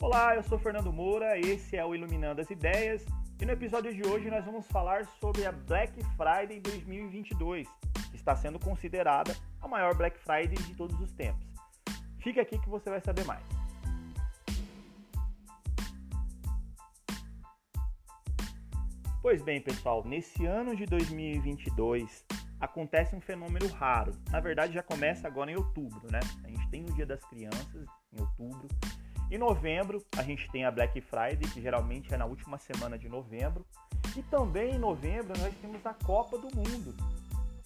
Olá, eu sou Fernando Moura, esse é o Iluminando as Ideias e no episódio de hoje nós vamos falar sobre a Black Friday 2022, que está sendo considerada a maior Black Friday de todos os tempos. Fica aqui que você vai saber mais. Pois bem, pessoal, nesse ano de 2022 acontece um fenômeno raro. Na verdade, já começa agora em outubro, né? A gente tem o Dia das Crianças em outubro. Em novembro, a gente tem a Black Friday, que geralmente é na última semana de novembro. E também em novembro nós temos a Copa do Mundo.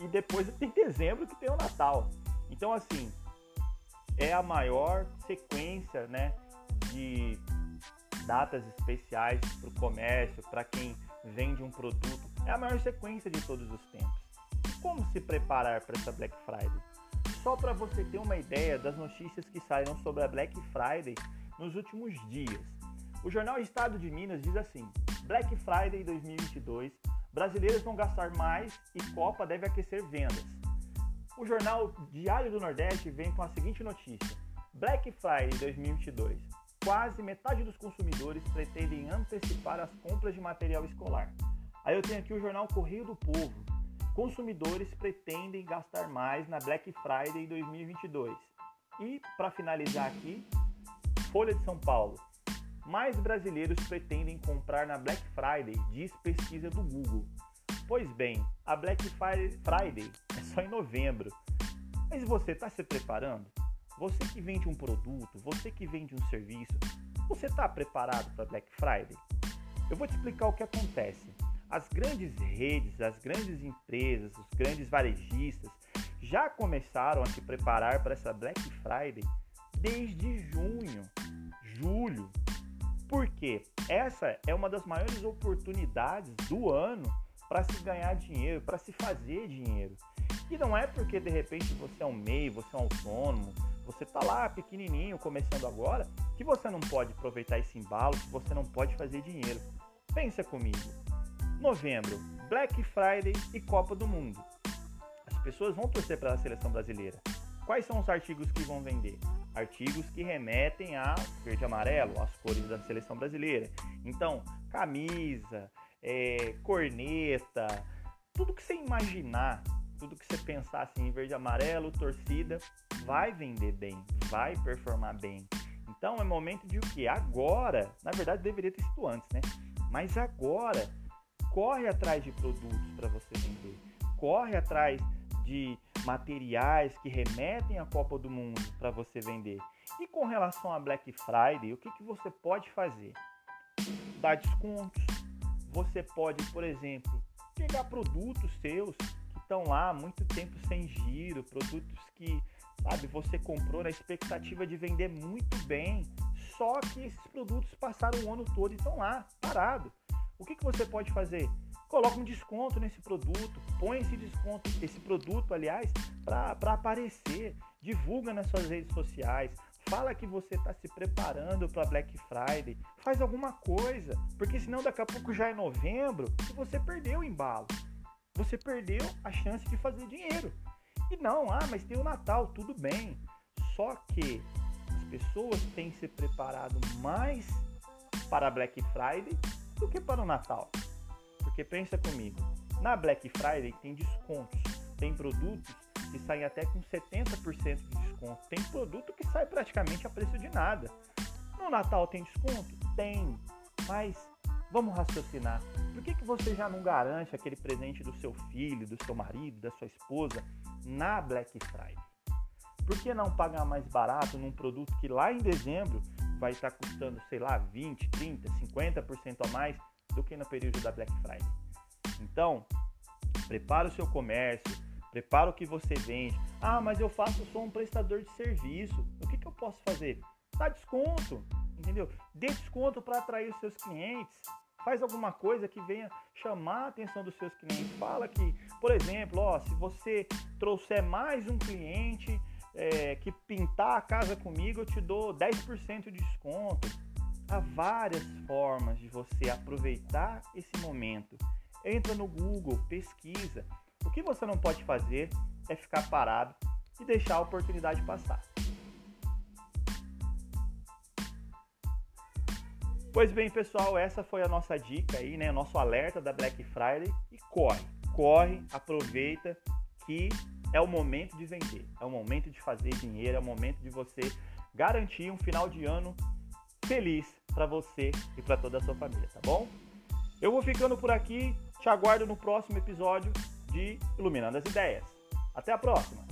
E depois tem dezembro que tem o Natal. Então, assim, é a maior sequência, né, de datas especiais para o comércio, para quem vende um produto. É a maior sequência de todos os tempos. Como se preparar para essa Black Friday? Só para você ter uma ideia das notícias que saíram sobre a Black Friday nos últimos dias. O jornal Estado de Minas diz assim: Black Friday 2022, brasileiros vão gastar mais e Copa deve aquecer vendas. O jornal Diário do Nordeste vem com a seguinte notícia: Black Friday 2022, quase metade dos consumidores pretendem antecipar as compras de material escolar. Aí eu tenho aqui o jornal Correio do Povo. Consumidores pretendem gastar mais na Black Friday 2022. E, para finalizar aqui, Folha de São Paulo. Mais brasileiros pretendem comprar na Black Friday, diz pesquisa do Google. Pois bem, a Black Friday é só em novembro. Mas você está se preparando? Você que vende um produto, você que vende um serviço, você está preparado para Black Friday? Eu vou te explicar o que acontece. As grandes redes, as grandes empresas, os grandes varejistas já começaram a se preparar para essa Black Friday desde junho, julho. Porque essa é uma das maiores oportunidades do ano para se ganhar dinheiro, para se fazer dinheiro. E não é porque de repente você é um MEI, você é um autônomo, você está lá pequenininho, começando agora, que você não pode aproveitar esse embalo, que você não pode fazer dinheiro. Pensa comigo. Novembro, Black Friday e Copa do Mundo. As pessoas vão torcer para a seleção brasileira. Quais são os artigos que vão vender? Artigos que remetem a verde e amarelo, as cores da seleção brasileira. Então, camisa, é, corneta, tudo que você imaginar, tudo que você pensar assim em verde e amarelo, torcida, vai vender bem, vai performar bem. Então é momento de o que? Agora, na verdade deveria ter sido antes, né? Mas agora, corre atrás de produtos para você vender, corre atrás de materiais que remetem à Copa do Mundo para você vender. E com relação a Black Friday, o que, que você pode fazer? Dar descontos. Você pode, por exemplo, pegar produtos seus que estão lá há muito tempo sem giro, produtos que, sabe, você comprou na expectativa de vender muito bem, só que esses produtos passaram o ano todo e estão lá, parado. O que, que você pode fazer? Coloca um desconto nesse produto, põe esse desconto, esse produto, aliás, para aparecer, divulga nas suas redes sociais, fala que você está se preparando para Black Friday, faz alguma coisa, porque senão daqui a pouco já é novembro e você perdeu o embalo, você perdeu a chance de fazer dinheiro. E não, ah, mas tem o Natal, tudo bem. Só que as pessoas têm se preparado mais para Black Friday do que para o Natal. Porque pensa comigo, na Black Friday tem descontos, tem produtos que saem até com 70% de desconto, tem produto que sai praticamente a preço de nada. No Natal tem desconto? Tem, mas vamos raciocinar. Por que, que você já não garante aquele presente do seu filho, do seu marido, da sua esposa na Black Friday? Por que não pagar mais barato num produto que lá em dezembro vai estar custando, sei lá, 20, 30, 50% a mais do que no período da Black Friday. Então, prepara o seu comércio, prepara o que você vende. Ah, mas eu faço sou um prestador de serviço. O que, que eu posso fazer? Dá desconto, entendeu? Dê desconto para atrair os seus clientes. Faz alguma coisa que venha chamar a atenção dos seus clientes. Fala que, por exemplo, ó, se você trouxer mais um cliente é, que pintar a casa comigo, eu te dou 10% de desconto Há várias formas de você aproveitar esse momento. Entra no Google, pesquisa. O que você não pode fazer é ficar parado e deixar a oportunidade passar. Pois bem, pessoal, essa foi a nossa dica aí, né? Nosso alerta da Black Friday. E corre, corre, aproveita que é o momento de vender, é o momento de fazer dinheiro, é o momento de você garantir um final de ano feliz para você e para toda a sua família, tá bom? Eu vou ficando por aqui, te aguardo no próximo episódio de Iluminando as Ideias. Até a próxima!